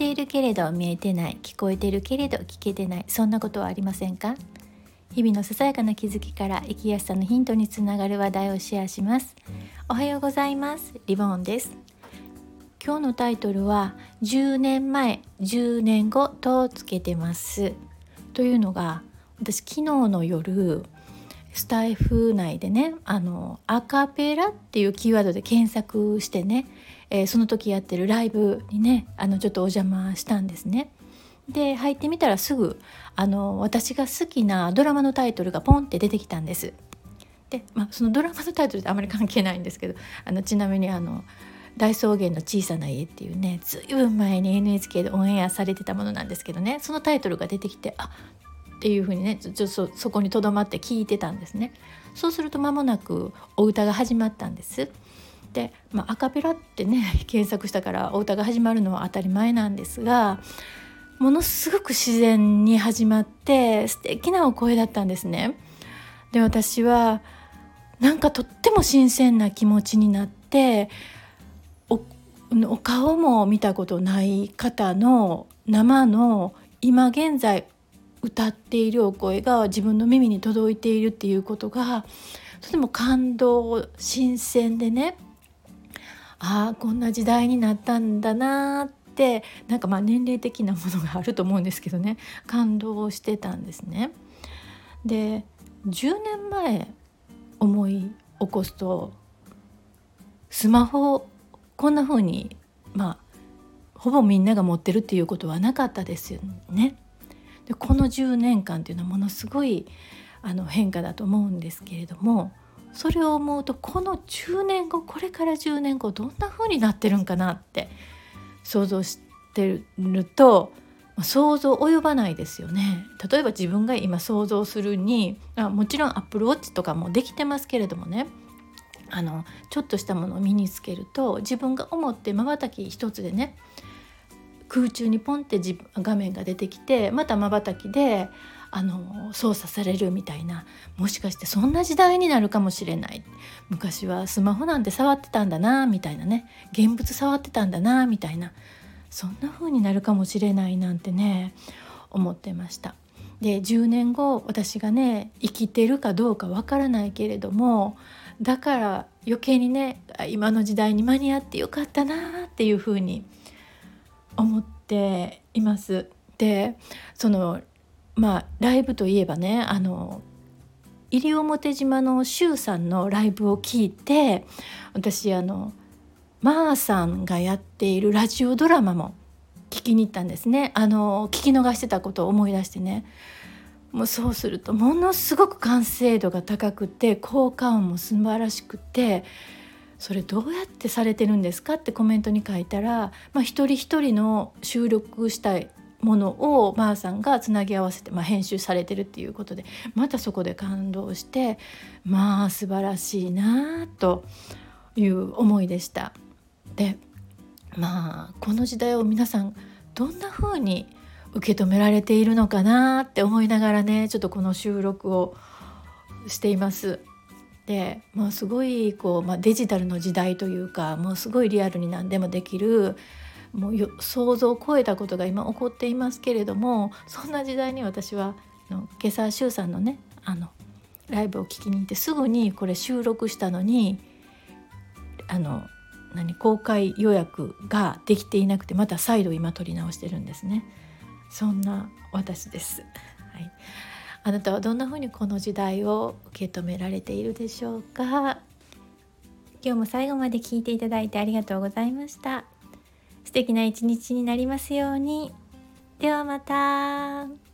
ているけれど見えてない。聞こえているけれど聞けてない。そんなことはありませんか？日々のささやかな気づきから生きやすさのヒントにつながる話題をシェアします。おはようございます。リボンです。今日のタイトルは10年前10年後とつけてます。というのが私昨日の夜スタイフ内でねあのアカペラっていうキーワードで検索してね、えー、その時やってるライブにねあのちょっとお邪魔したんですね。で入ってみたらすぐあの私が好きなドラマのタイトルがポンって出てきたんです。で、まあ、そのドラマのタイトルってあまり関係ないんですけどあのちなみにあの大草原の小さな家っていうねずいぶん前に NHK でオンエアされてたものなんですけどねそのタイトルが出てきてあっていうふうにねちょっとそこにとどまって聞いてたんですねそうすると間もなくお歌が始まったんです、まあ、アカペラってね 検索したからお歌が始まるのは当たり前なんですがものすごく自然に始まって素敵なお声だったんですね。で私はなんかとっても新鮮な気持ちになっておお顔も見たことない方の生の今現在歌っているお声が自分の耳に届いているっていうことがとても感動新鮮でねああこんな時代になったんだなってなんかまあ年齢的なものがあると思うんですけどね感動してたんですね。で10年前思い起こすとスマホこんな風にまあほぼみんなが持ってるっていうことはなかったですよね。でこの10年間っていうのはものすごいあの変化だと思うんですけれどもそれを思うとこの10年後これから10年後どんな風になってるんかなって想像してると想像及ばないですよね。例えば自分が今想像するにあもちろんアップルウォッチとかもできてますけれどもね。あのちょっとしたものを身につけると自分が思ってまばたき一つでね空中にポンって画面が出てきてまたまばたきであの操作されるみたいな。もしかしてそんな時代になるかもしれない。昔はスマホなんて触ってたんだなみたいなね。現物触ってたんだなみたいな。そんな風になるかもしれないなんてね思ってました。で10年後私がね生きてるかどうかわからないけれどもだから余計にね今の時代に間に合ってよかったなっていう風に思っています。でそのまあライブといえばねあの西表島の周さんのライブを聞いて私あのまーさんがやっているラジオドラマも聞きに行ったんですねあの聞き逃してたことを思い出してねもうそうするとものすごく完成度が高くて効果音も素晴らしくてそれどうやってされてるんですかってコメントに書いたら、まあ、一人一人の収録したいものをまーさんがつなぎ合わせて、まあ、編集されてるっていうことでまたそこで感動してまあ素晴らしいなという思いでした。でまあこの時代を皆さんどんな風に受け止められているのかなって思いながらねちょっとこの収録をしています。でもうすごいこう、まあ、デジタルの時代というかもうすごいリアルに何でもできるもう想像を超えたことが今起こっていますけれどもそんな時代に私は今朝周さんのねあのライブを聴きに行ってすぐにこれ収録したのにあの何公開予約ができていなくてまた再度今撮り直してるんですね。そんな私です、はい、あなたはどんな風にこの時代を受け止められているでしょうか？今日も最後まで聞いていただいてありがとうございました。素敵な一日になりますように。ではまた。